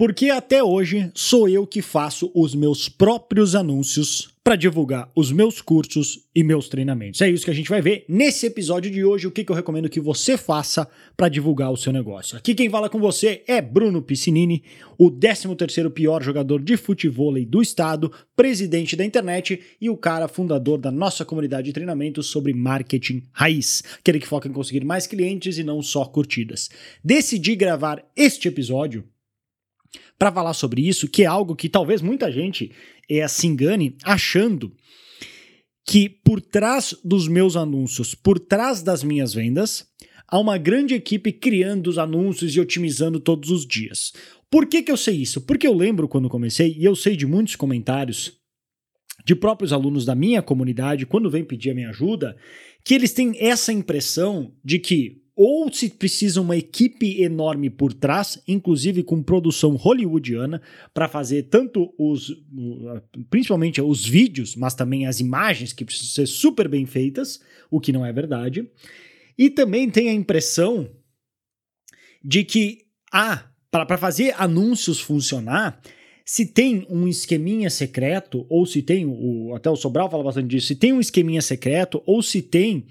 Porque até hoje sou eu que faço os meus próprios anúncios para divulgar os meus cursos e meus treinamentos. É isso que a gente vai ver nesse episódio de hoje, o que, que eu recomendo que você faça para divulgar o seu negócio. Aqui quem fala com você é Bruno Piscinini, o 13º pior jogador de futebol do estado, presidente da internet e o cara fundador da nossa comunidade de treinamentos sobre marketing raiz, aquele que foca em conseguir mais clientes e não só curtidas. Decidi gravar este episódio para falar sobre isso, que é algo que talvez muita gente é, se engane achando que por trás dos meus anúncios, por trás das minhas vendas, há uma grande equipe criando os anúncios e otimizando todos os dias. Por que, que eu sei isso? Porque eu lembro quando comecei, e eu sei de muitos comentários de próprios alunos da minha comunidade, quando vem pedir a minha ajuda, que eles têm essa impressão de que ou se precisa uma equipe enorme por trás, inclusive com produção hollywoodiana, para fazer tanto os, principalmente os vídeos, mas também as imagens que precisam ser super bem feitas, o que não é verdade. E também tem a impressão de que, ah, para fazer anúncios funcionar, se tem um esqueminha secreto, ou se tem, o, até o Sobral fala bastante disso, se tem um esqueminha secreto, ou se tem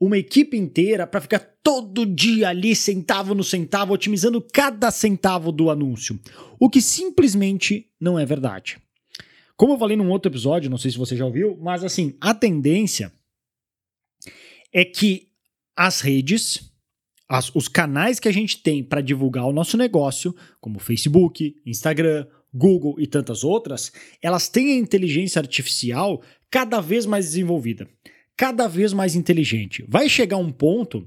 uma equipe inteira para ficar todo dia ali, centavo no centavo, otimizando cada centavo do anúncio. O que simplesmente não é verdade. Como eu falei num outro episódio, não sei se você já ouviu, mas assim, a tendência é que as redes, as, os canais que a gente tem para divulgar o nosso negócio, como Facebook, Instagram, Google e tantas outras, elas têm a inteligência artificial cada vez mais desenvolvida cada vez mais inteligente. Vai chegar um ponto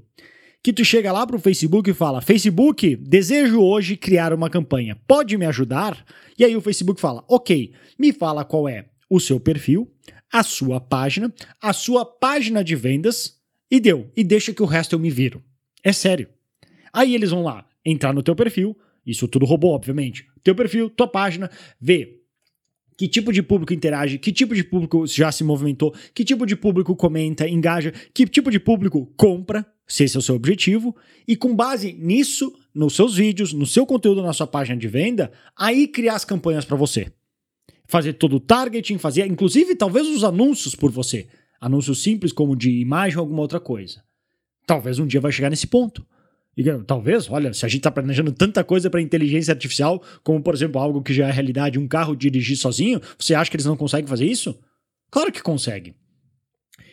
que tu chega lá pro Facebook e fala: Facebook, desejo hoje criar uma campanha. Pode me ajudar? E aí o Facebook fala: Ok, me fala qual é o seu perfil, a sua página, a sua página de vendas e deu. E deixa que o resto eu me viro. É sério. Aí eles vão lá entrar no teu perfil, isso tudo robô, obviamente. Teu perfil, tua página, ver que tipo de público interage, que tipo de público já se movimentou, que tipo de público comenta, engaja, que tipo de público compra, se esse é o seu objetivo, e com base nisso, nos seus vídeos, no seu conteúdo na sua página de venda, aí criar as campanhas para você. Fazer todo o targeting, fazer inclusive talvez os anúncios por você. Anúncios simples como de imagem ou alguma outra coisa. Talvez um dia vai chegar nesse ponto. E, talvez, olha, se a gente está planejando tanta coisa para inteligência artificial, como por exemplo algo que já é realidade, um carro dirigir sozinho, você acha que eles não conseguem fazer isso? Claro que conseguem.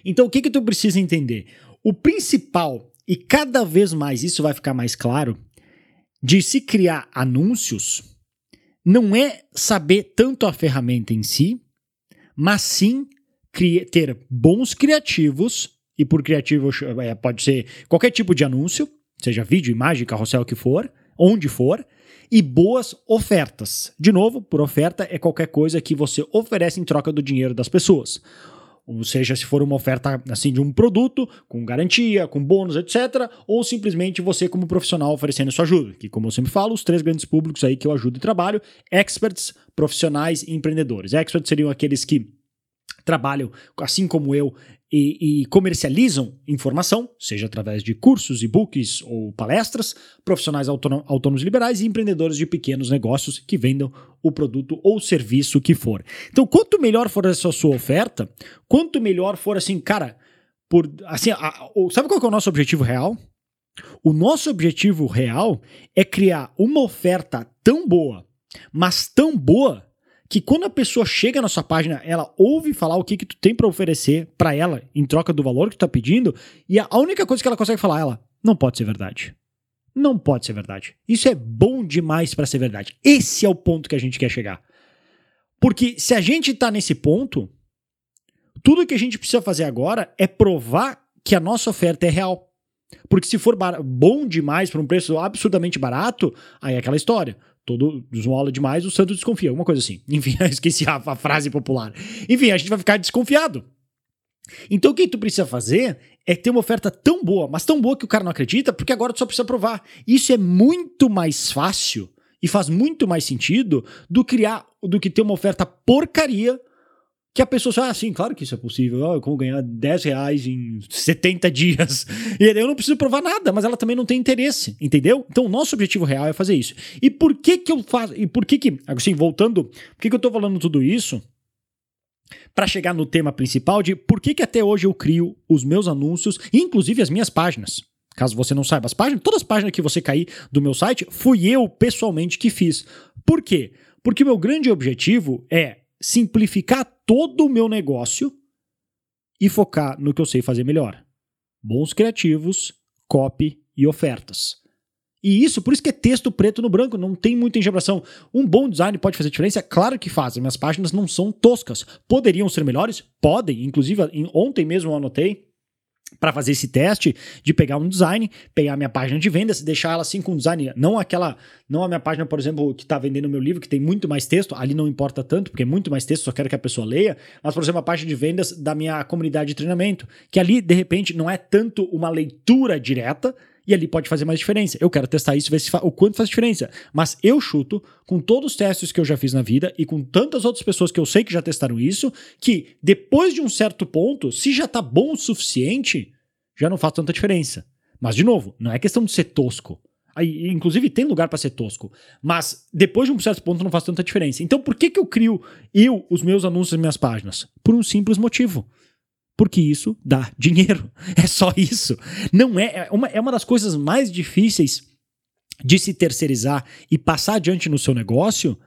Então o que que tu precisa entender? O principal, e cada vez mais isso vai ficar mais claro, de se criar anúncios, não é saber tanto a ferramenta em si, mas sim ter bons criativos, e por criativo é, pode ser qualquer tipo de anúncio, seja vídeo, imagem, carrossel, o que for, onde for, e boas ofertas. De novo, por oferta é qualquer coisa que você oferece em troca do dinheiro das pessoas. Ou seja, se for uma oferta assim de um produto, com garantia, com bônus, etc., ou simplesmente você como profissional oferecendo sua ajuda, que como eu sempre falo, os três grandes públicos aí que eu ajudo e trabalho, experts, profissionais e empreendedores. Experts seriam aqueles que trabalham, assim como eu, e, e, comercializam informação, seja através de cursos, e-books ou palestras, profissionais autônomos liberais e empreendedores de pequenos negócios que vendam o produto ou serviço que for. Então, quanto melhor for essa sua oferta, quanto melhor for assim, cara, por assim, a, a, sabe qual é o nosso objetivo real? O nosso objetivo real é criar uma oferta tão boa, mas tão boa que quando a pessoa chega na sua página, ela ouve falar o que, que tu tem para oferecer para ela em troca do valor que tu tá pedindo, e a única coisa que ela consegue falar, ela, não pode ser verdade. Não pode ser verdade. Isso é bom demais para ser verdade. Esse é o ponto que a gente quer chegar. Porque se a gente tá nesse ponto, tudo que a gente precisa fazer agora é provar que a nossa oferta é real. Porque se for bom demais para um preço absurdamente barato, aí é aquela história todo esmola demais, o santo desconfia, alguma coisa assim. Enfim, esqueci a, a, frase popular. Enfim, a gente vai ficar desconfiado. Então o que tu precisa fazer é ter uma oferta tão boa, mas tão boa que o cara não acredita, porque agora tu só precisa provar. Isso é muito mais fácil e faz muito mais sentido do criar do que ter uma oferta porcaria que a pessoa fala, ah, sim, claro que isso é possível, oh, como ganhar 10 reais em 70 dias. E eu não preciso provar nada, mas ela também não tem interesse, entendeu? Então o nosso objetivo real é fazer isso. E por que que eu faço, e por que que, assim, voltando, por que que eu tô falando tudo isso? Para chegar no tema principal de por que que até hoje eu crio os meus anúncios, inclusive as minhas páginas. Caso você não saiba, as páginas, todas as páginas que você cair do meu site, fui eu pessoalmente que fiz. Por quê? Porque o meu grande objetivo é simplificar todo o meu negócio e focar no que eu sei fazer melhor: bons criativos, copy e ofertas. E isso, por isso que é texto preto no branco, não tem muita engebração. Um bom design pode fazer diferença? Claro que faz. Minhas páginas não são toscas. Poderiam ser melhores? Podem. Inclusive, ontem mesmo eu anotei para fazer esse teste de pegar um design, pegar a minha página de vendas, deixar ela assim com design, não aquela, não a minha página, por exemplo, que está vendendo o meu livro, que tem muito mais texto, ali não importa tanto, porque é muito mais texto, só quero que a pessoa leia, mas por exemplo, a página de vendas da minha comunidade de treinamento, que ali de repente não é tanto uma leitura direta, e ali pode fazer mais diferença. Eu quero testar isso, ver se o quanto faz diferença. Mas eu chuto, com todos os testes que eu já fiz na vida e com tantas outras pessoas que eu sei que já testaram isso, que depois de um certo ponto, se já tá bom o suficiente, já não faz tanta diferença. Mas, de novo, não é questão de ser tosco. Aí, inclusive, tem lugar para ser tosco. Mas depois de um certo ponto não faz tanta diferença. Então, por que, que eu crio eu os meus anúncios nas minhas páginas? Por um simples motivo porque isso dá dinheiro. É só isso. Não é, é uma, é uma das coisas mais difíceis de se terceirizar e passar adiante no seu negócio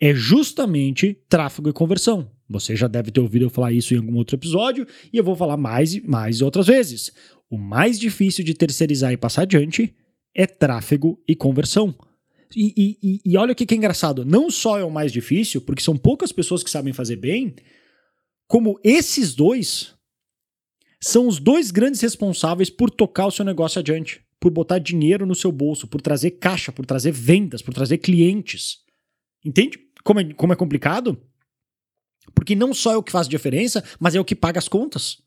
é justamente tráfego e conversão. Você já deve ter ouvido eu falar isso em algum outro episódio e eu vou falar mais e mais outras vezes. O mais difícil de terceirizar e passar adiante é tráfego e conversão. E, e, e olha o que é engraçado: não só é o mais difícil, porque são poucas pessoas que sabem fazer bem, como esses dois são os dois grandes responsáveis por tocar o seu negócio adiante, por botar dinheiro no seu bolso, por trazer caixa, por trazer vendas, por trazer clientes. Entende como é, como é complicado? Porque não só é o que faz diferença, mas é o que paga as contas.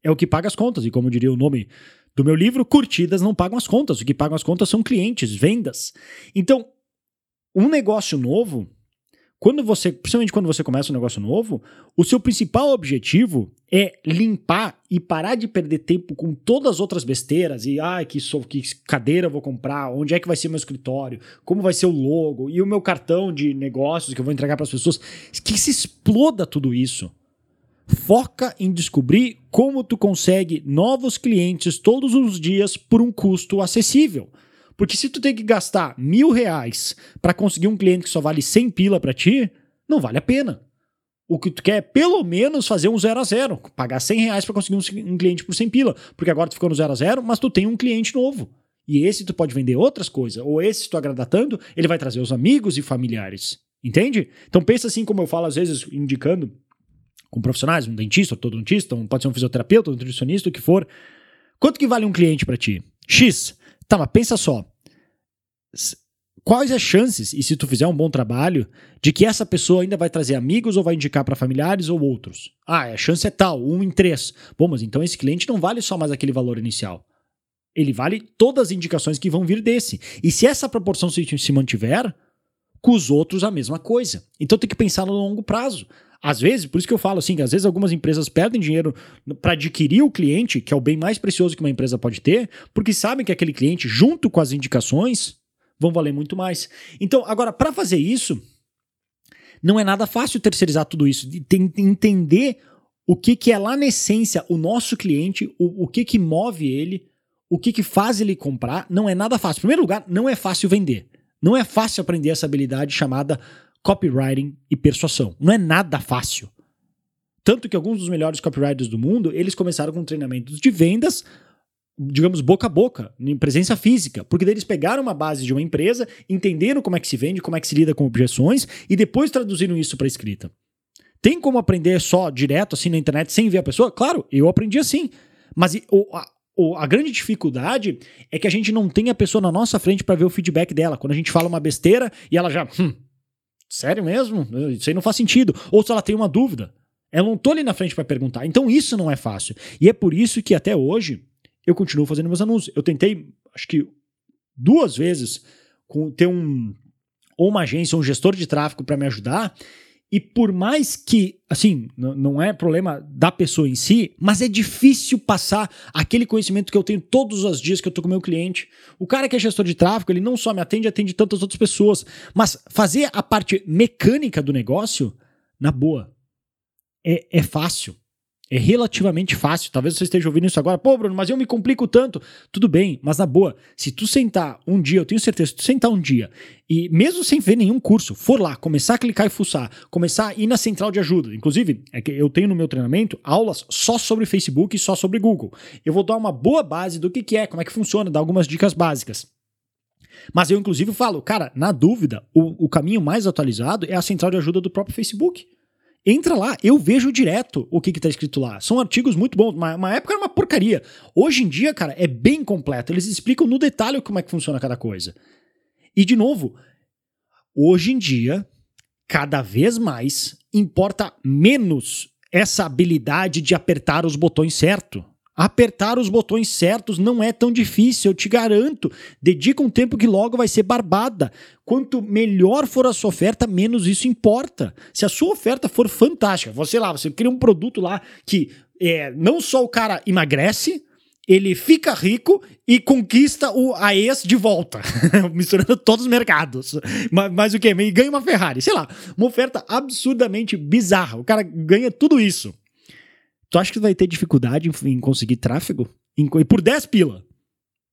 É o que paga as contas. E como diria o nome do meu livro, curtidas não pagam as contas. O que pagam as contas são clientes, vendas. Então, um negócio novo quando você, principalmente quando você começa um negócio novo, o seu principal objetivo é limpar e parar de perder tempo com todas as outras besteiras e ah, que, sou, que cadeira vou comprar, onde é que vai ser meu escritório, como vai ser o logo e o meu cartão de negócios que eu vou entregar para as pessoas, que se exploda tudo isso. Foca em descobrir como tu consegue novos clientes todos os dias por um custo acessível. Porque se tu tem que gastar mil reais para conseguir um cliente que só vale 100 pila para ti, não vale a pena. O que tu quer é pelo menos fazer um zero a zero, pagar 100 reais para conseguir um, cliente por 100 pila, porque agora tu ficou no zero a zero, mas tu tem um cliente novo. E esse tu pode vender outras coisas, ou esse se tu agradar tanto, ele vai trazer os amigos e familiares. Entende? Então pensa assim como eu falo às vezes indicando com profissionais, um dentista, odontista, um, pode ser um fisioterapeuta, um nutricionista, o que for. Quanto que vale um cliente para ti? X. Tá, mas pensa só. Quais as chances, e se tu fizer um bom trabalho, de que essa pessoa ainda vai trazer amigos ou vai indicar para familiares ou outros? Ah, a chance é tal, um em três. Bom, mas então esse cliente não vale só mais aquele valor inicial. Ele vale todas as indicações que vão vir desse. E se essa proporção se, se mantiver, com os outros a mesma coisa. Então tem que pensar no longo prazo. Às vezes, por isso que eu falo assim, às vezes algumas empresas perdem dinheiro para adquirir o cliente, que é o bem mais precioso que uma empresa pode ter, porque sabem que aquele cliente, junto com as indicações, vão valer muito mais. Então, agora, para fazer isso, não é nada fácil terceirizar tudo isso, de entender o que, que é lá na essência o nosso cliente, o, o que, que move ele, o que, que faz ele comprar, não é nada fácil. Em primeiro lugar, não é fácil vender. Não é fácil aprender essa habilidade chamada copywriting e persuasão. Não é nada fácil. Tanto que alguns dos melhores copywriters do mundo, eles começaram com treinamentos de vendas, digamos, boca a boca, em presença física. Porque daí eles pegaram uma base de uma empresa, entenderam como é que se vende, como é que se lida com objeções, e depois traduziram isso para escrita. Tem como aprender só direto assim na internet sem ver a pessoa? Claro, eu aprendi assim. Mas o, a, a grande dificuldade é que a gente não tem a pessoa na nossa frente para ver o feedback dela. Quando a gente fala uma besteira e ela já, hum, Sério mesmo? Isso aí não faz sentido. Ou se ela tem uma dúvida. Eu não tô ali na frente para perguntar. Então isso não é fácil. E é por isso que até hoje eu continuo fazendo meus anúncios. Eu tentei, acho que duas vezes, ter um ou uma agência, um gestor de tráfego para me ajudar. E por mais que, assim, não é problema da pessoa em si, mas é difícil passar aquele conhecimento que eu tenho todos os dias que eu tô com meu cliente. O cara que é gestor de tráfego, ele não só me atende, atende tantas outras pessoas. Mas fazer a parte mecânica do negócio, na boa, é, é fácil. É relativamente fácil. Talvez você esteja ouvindo isso agora. Pô, Bruno, mas eu me complico tanto. Tudo bem, mas na boa, se tu sentar um dia, eu tenho certeza, se tu sentar um dia e mesmo sem ver nenhum curso, for lá, começar a clicar e fuçar, começar a ir na central de ajuda. Inclusive, é que eu tenho no meu treinamento aulas só sobre Facebook e só sobre Google. Eu vou dar uma boa base do que, que é, como é que funciona, dar algumas dicas básicas. Mas eu, inclusive, falo, cara, na dúvida, o, o caminho mais atualizado é a central de ajuda do próprio Facebook. Entra lá, eu vejo direto o que, que tá escrito lá. São artigos muito bons. Uma, uma época era uma porcaria. Hoje em dia, cara, é bem completo. Eles explicam no detalhe como é que funciona cada coisa. E, de novo, hoje em dia, cada vez mais importa menos essa habilidade de apertar os botões certo. Apertar os botões certos não é tão difícil, eu te garanto. Dedica um tempo que logo vai ser barbada. Quanto melhor for a sua oferta, menos isso importa. Se a sua oferta for fantástica, você lá, você cria um produto lá que é, não só o cara emagrece, ele fica rico e conquista o, a ex de volta, misturando todos os mercados. Mas, mas o que? E ganha uma Ferrari, sei lá, uma oferta absurdamente bizarra. O cara ganha tudo isso. Tu acha que vai ter dificuldade em, conseguir tráfego? Em, por 10 pila.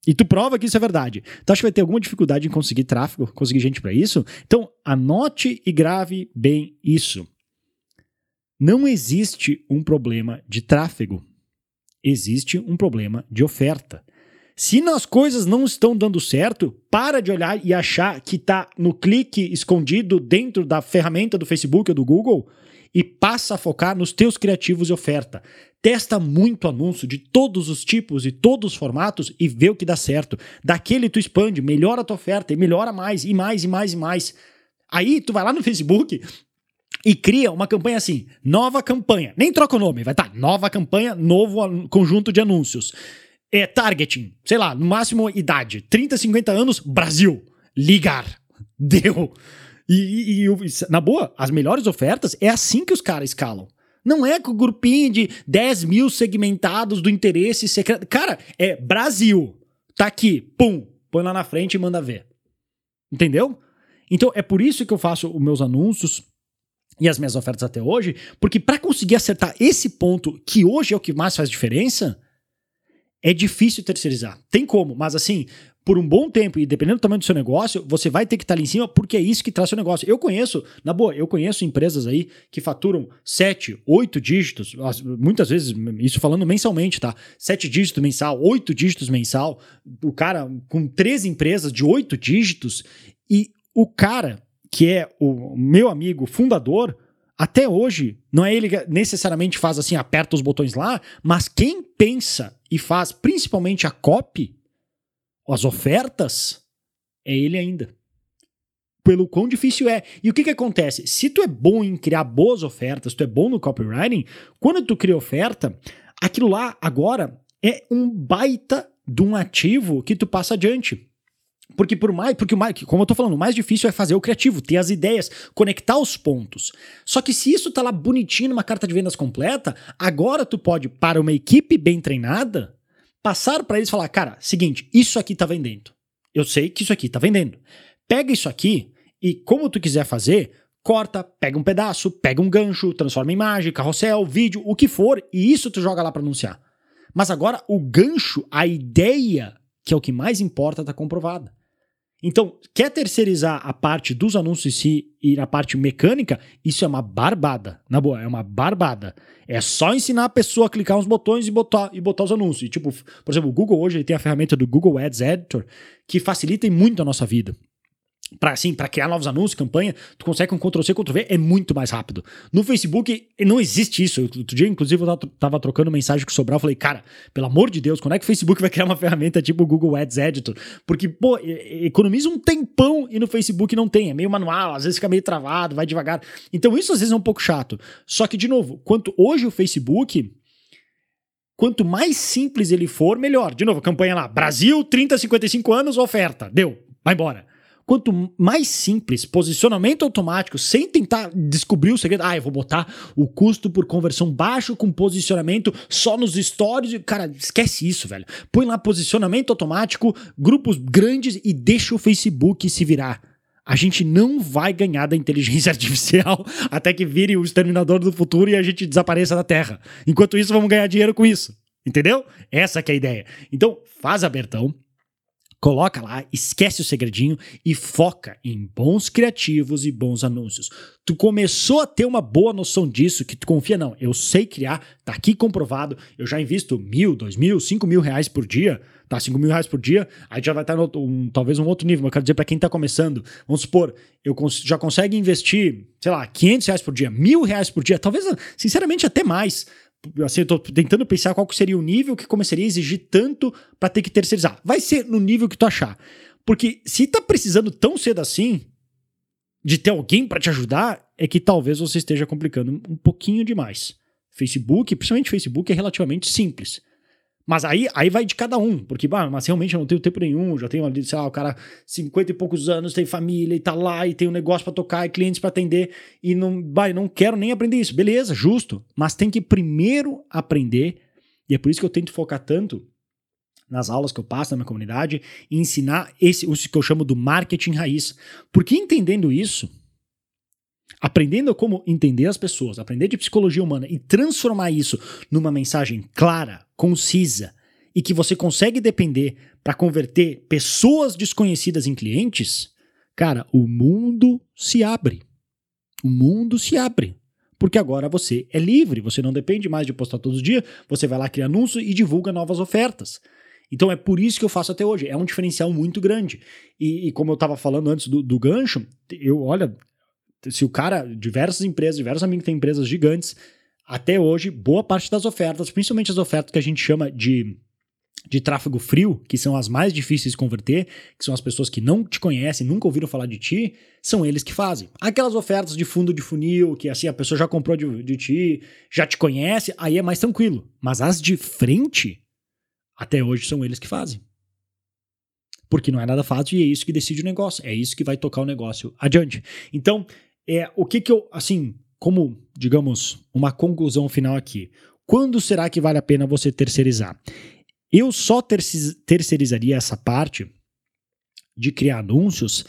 E tu prova que isso é verdade. Tu acha que vai ter alguma dificuldade em conseguir tráfego, conseguir gente para isso? Então, anote e grave bem isso. Não existe um problema de tráfego. Existe um problema de oferta. Se nas coisas não estão dando certo, para de olhar e achar que está no clique escondido dentro da ferramenta do Facebook ou do Google e passa a focar nos teus criativos e oferta. Testa muito anúncio de todos os tipos e todos os formatos e vê o que dá certo. Daquele tu expande, melhora a tua oferta e melhora mais e mais e mais e mais. Aí tu vai lá no Facebook e cria uma campanha assim, nova campanha. Nem troca o nome, vai estar tá, nova campanha, novo conjunto de anúncios. É targeting, sei lá, no máximo idade, 30, 50 anos, Brasil. Ligar. Deu. E, e, e, na boa, as melhores ofertas é assim que os caras escalam. Não é com o grupinho de 10 mil segmentados do interesse secreto. Cara, é Brasil. Tá aqui, pum, põe lá na frente e manda ver. Entendeu? Então é por isso que eu faço os meus anúncios e as minhas ofertas até hoje, porque para conseguir acertar esse ponto, que hoje é o que mais faz diferença, é difícil terceirizar. Tem como, mas assim, por um bom tempo, e dependendo do tamanho do seu negócio, você vai ter que estar ali em cima, porque é isso que traz seu negócio. Eu conheço, na boa, eu conheço empresas aí que faturam sete, oito dígitos, muitas vezes, isso falando mensalmente, tá? Sete dígitos mensal, oito dígitos mensal, o cara com três empresas de oito dígitos, e o cara que é o meu amigo fundador, até hoje, não é ele que necessariamente faz assim, aperta os botões lá, mas quem pensa e faz principalmente a copy, as ofertas, é ele ainda. Pelo quão difícil é. E o que, que acontece? Se tu é bom em criar boas ofertas, tu é bom no copywriting, quando tu cria oferta, aquilo lá agora é um baita de um ativo que tu passa adiante. Porque por mais, porque mais, como eu tô falando, o mais difícil é fazer o criativo, ter as ideias, conectar os pontos. Só que se isso tá lá bonitinho numa carta de vendas completa, agora tu pode para uma equipe bem treinada passar para eles e falar: cara, seguinte, isso aqui tá vendendo. Eu sei que isso aqui tá vendendo. Pega isso aqui e, como tu quiser fazer, corta, pega um pedaço, pega um gancho, transforma em imagem, carrossel, vídeo, o que for, e isso tu joga lá para anunciar. Mas agora o gancho, a ideia, que é o que mais importa, tá comprovada. Então, quer terceirizar a parte dos anúncios em si e a parte mecânica, isso é uma barbada. Na boa, é uma barbada. É só ensinar a pessoa a clicar uns botões e botar, e botar os anúncios. E, tipo, por exemplo, o Google hoje tem a ferramenta do Google Ads Editor que facilita muito a nossa vida para assim, para criar novos anúncios, campanha, tu consegue com Ctrl C, Ctrl V, é muito mais rápido. No Facebook não existe isso. Outro dia, inclusive, eu tava trocando mensagem com o Sobral, falei, cara, pelo amor de Deus, quando é que o Facebook vai criar uma ferramenta tipo o Google Ads Editor? Porque, pô, economiza um tempão e no Facebook não tem, é meio manual, às vezes fica meio travado, vai devagar. Então isso às vezes é um pouco chato. Só que, de novo, quanto hoje o Facebook quanto mais simples ele for, melhor. De novo, campanha lá, Brasil, 30 a 55 anos, oferta, deu, vai embora. Quanto mais simples, posicionamento automático, sem tentar descobrir o segredo. Ah, eu vou botar o custo por conversão baixo com posicionamento só nos stories. Cara, esquece isso, velho. Põe lá posicionamento automático, grupos grandes e deixa o Facebook se virar. A gente não vai ganhar da inteligência artificial até que vire o exterminador do futuro e a gente desapareça da Terra. Enquanto isso, vamos ganhar dinheiro com isso. Entendeu? Essa é a ideia. Então, faz abertão, Coloca lá, esquece o segredinho e foca em bons criativos e bons anúncios. Tu começou a ter uma boa noção disso, que tu confia, não, eu sei criar, tá aqui comprovado, eu já invisto mil, dois mil, cinco mil reais por dia, tá? Cinco mil reais por dia, aí já vai estar no, um, talvez um outro nível, mas eu quero dizer para quem tá começando, vamos supor, eu cons já consegue investir, sei lá, 500 reais por dia, mil reais por dia, talvez, sinceramente, até mais assim, eu tô tentando pensar qual seria o nível que começaria a exigir tanto para ter que terceirizar. Vai ser no nível que tu achar. Porque se tá precisando tão cedo assim de ter alguém para te ajudar, é que talvez você esteja complicando um pouquinho demais. Facebook, principalmente Facebook, é relativamente simples. Mas aí, aí vai de cada um, porque, bah, mas realmente eu não tenho tempo nenhum, já tenho ali, sei lá, o cara 50 e poucos anos, tem família e tá lá, e tem um negócio para tocar, e clientes para atender, e não, bah, não quero nem aprender isso. Beleza, justo, mas tem que primeiro aprender, e é por isso que eu tento focar tanto nas aulas que eu passo na minha comunidade, e ensinar esse, o que eu chamo do marketing raiz. Porque entendendo isso, aprendendo como entender as pessoas, aprender de psicologia humana e transformar isso numa mensagem clara, concisa e que você consegue depender para converter pessoas desconhecidas em clientes, cara, o mundo se abre. O mundo se abre. Porque agora você é livre, você não depende mais de postar todos os dias, você vai lá criar anúncio e divulga novas ofertas. Então é por isso que eu faço até hoje. É um diferencial muito grande. E, e como eu estava falando antes do, do gancho, eu, olha, se o cara, diversas empresas, diversos amigos têm empresas gigantes, até hoje, boa parte das ofertas, principalmente as ofertas que a gente chama de, de tráfego frio, que são as mais difíceis de converter, que são as pessoas que não te conhecem, nunca ouviram falar de ti, são eles que fazem. Aquelas ofertas de fundo de funil, que assim a pessoa já comprou de, de ti, já te conhece, aí é mais tranquilo. Mas as de frente, até hoje são eles que fazem. Porque não é nada fácil e é isso que decide o negócio, é isso que vai tocar o negócio adiante. Então, é o que que eu, assim, como, digamos, uma conclusão final aqui. Quando será que vale a pena você terceirizar? Eu só terceirizaria essa parte de criar anúncios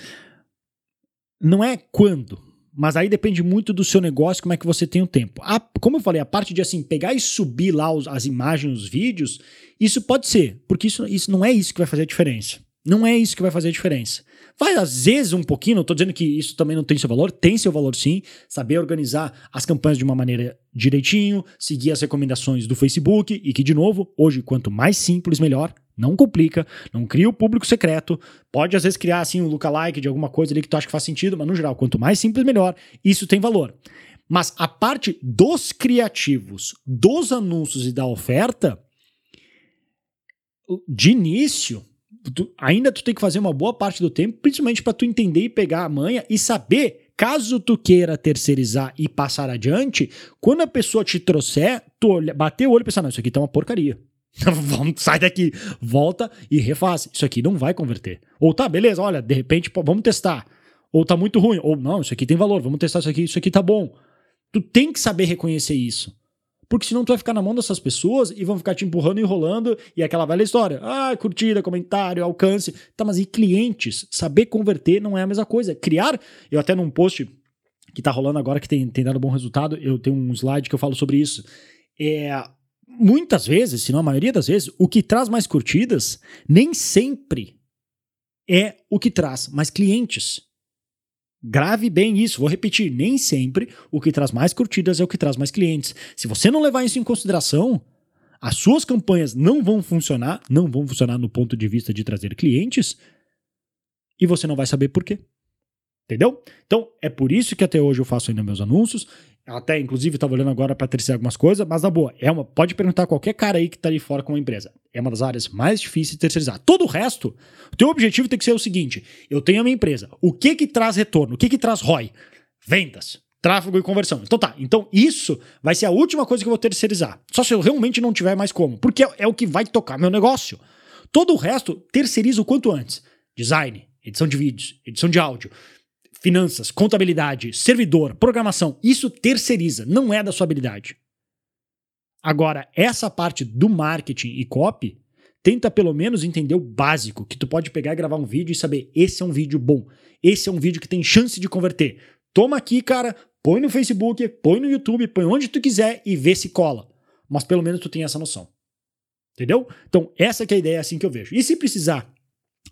não é quando, mas aí depende muito do seu negócio, como é que você tem o tempo. A, como eu falei, a parte de assim pegar e subir lá os, as imagens, os vídeos, isso pode ser, porque isso, isso não é isso que vai fazer a diferença. Não é isso que vai fazer a diferença. Vai, às vezes, um pouquinho, não estou dizendo que isso também não tem seu valor, tem seu valor sim. Saber organizar as campanhas de uma maneira direitinho, seguir as recomendações do Facebook e que, de novo, hoje, quanto mais simples, melhor. Não complica, não cria o público secreto. Pode, às vezes, criar assim um lookalike de alguma coisa ali que tu acha que faz sentido, mas no geral, quanto mais simples, melhor. Isso tem valor. Mas a parte dos criativos, dos anúncios e da oferta, de início, tu, ainda tu tem que fazer uma boa parte do tempo, principalmente para tu entender e pegar a manha e saber, caso tu queira terceirizar e passar adiante, quando a pessoa te trouxer, tu olha, bater o olho e pensar, não, isso aqui tá uma porcaria. sai daqui, volta e refaz. Isso aqui não vai converter. Ou tá, beleza, olha, de repente, pô, vamos testar. Ou tá muito ruim. Ou não, isso aqui tem valor, vamos testar isso aqui, isso aqui tá bom. Tu tem que saber reconhecer isso. Porque senão tu vai ficar na mão dessas pessoas e vão ficar te empurrando e enrolando e aquela velha história. Ah, curtida, comentário, alcance. Tá, mas e clientes? Saber converter não é a mesma coisa. Criar, eu até num post que tá rolando agora que tem, tem dado bom resultado, eu tenho um slide que eu falo sobre isso. É, muitas vezes, se não a maioria das vezes, o que traz mais curtidas nem sempre é o que traz mais clientes. Grave bem isso, vou repetir, nem sempre o que traz mais curtidas é o que traz mais clientes. Se você não levar isso em consideração, as suas campanhas não vão funcionar, não vão funcionar no ponto de vista de trazer clientes, e você não vai saber por quê. Entendeu? Então, é por isso que até hoje eu faço ainda meus anúncios. Até, inclusive, estava olhando agora para terceirizar algumas coisas, mas na boa, é uma, pode perguntar qualquer cara aí que está ali fora com uma empresa. É uma das áreas mais difíceis de terceirizar. Todo o resto, o teu objetivo tem que ser o seguinte: eu tenho a minha empresa. O que que traz retorno? O que que traz ROI? Vendas, tráfego e conversão. Então tá, então isso vai ser a última coisa que eu vou terceirizar. Só se eu realmente não tiver mais como, porque é, é o que vai tocar meu negócio. Todo o resto terceiriza o quanto antes. Design, edição de vídeos, edição de áudio, finanças, contabilidade, servidor, programação, isso terceiriza, não é da sua habilidade. Agora, essa parte do marketing e copy, tenta pelo menos entender o básico, que tu pode pegar e gravar um vídeo e saber, esse é um vídeo bom, esse é um vídeo que tem chance de converter. Toma aqui, cara, põe no Facebook, põe no YouTube, põe onde tu quiser e vê se cola. Mas pelo menos tu tem essa noção. Entendeu? Então, essa é a ideia assim que eu vejo. E se precisar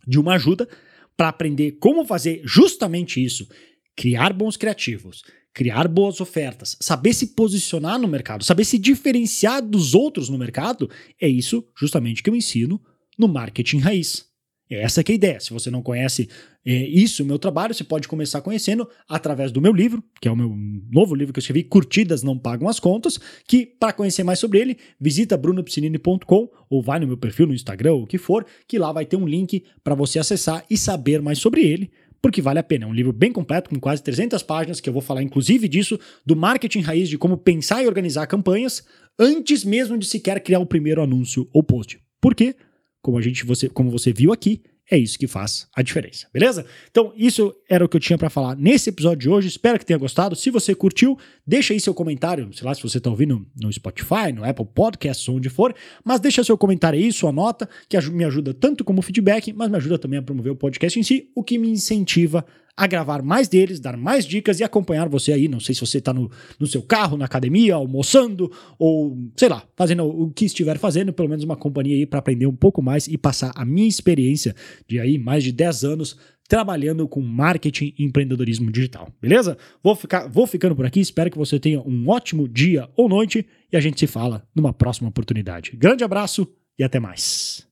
de uma ajuda para aprender como fazer justamente isso, criar bons criativos, criar boas ofertas, saber se posicionar no mercado, saber se diferenciar dos outros no mercado, é isso justamente que eu ensino no marketing raiz. É essa que é a ideia. Se você não conhece é, isso, o meu trabalho, você pode começar conhecendo através do meu livro, que é o meu novo livro que eu escrevi, Curtidas Não Pagam as Contas, que para conhecer mais sobre ele, visita brunopsinini.com ou vai no meu perfil no Instagram, ou o que for, que lá vai ter um link para você acessar e saber mais sobre ele porque vale a pena. É um livro bem completo, com quase 300 páginas, que eu vou falar inclusive disso, do marketing raiz, de como pensar e organizar campanhas, antes mesmo de sequer criar o primeiro anúncio ou post. Por quê? Como, a gente, você, como você viu aqui, é isso que faz a diferença, beleza? Então, isso era o que eu tinha para falar nesse episódio de hoje. Espero que tenha gostado. Se você curtiu, deixa aí seu comentário, sei lá se você está ouvindo no Spotify, no Apple Podcasts, onde for, mas deixa seu comentário aí, sua nota, que me ajuda tanto como feedback, mas me ajuda também a promover o podcast em si, o que me incentiva a gravar mais deles, dar mais dicas e acompanhar você aí. Não sei se você está no, no seu carro, na academia, almoçando, ou sei lá, fazendo o que estiver fazendo, pelo menos uma companhia aí para aprender um pouco mais e passar a minha experiência de aí mais de 10 anos trabalhando com marketing e empreendedorismo digital, beleza? Vou, ficar, vou ficando por aqui, espero que você tenha um ótimo dia ou noite e a gente se fala numa próxima oportunidade. Grande abraço e até mais.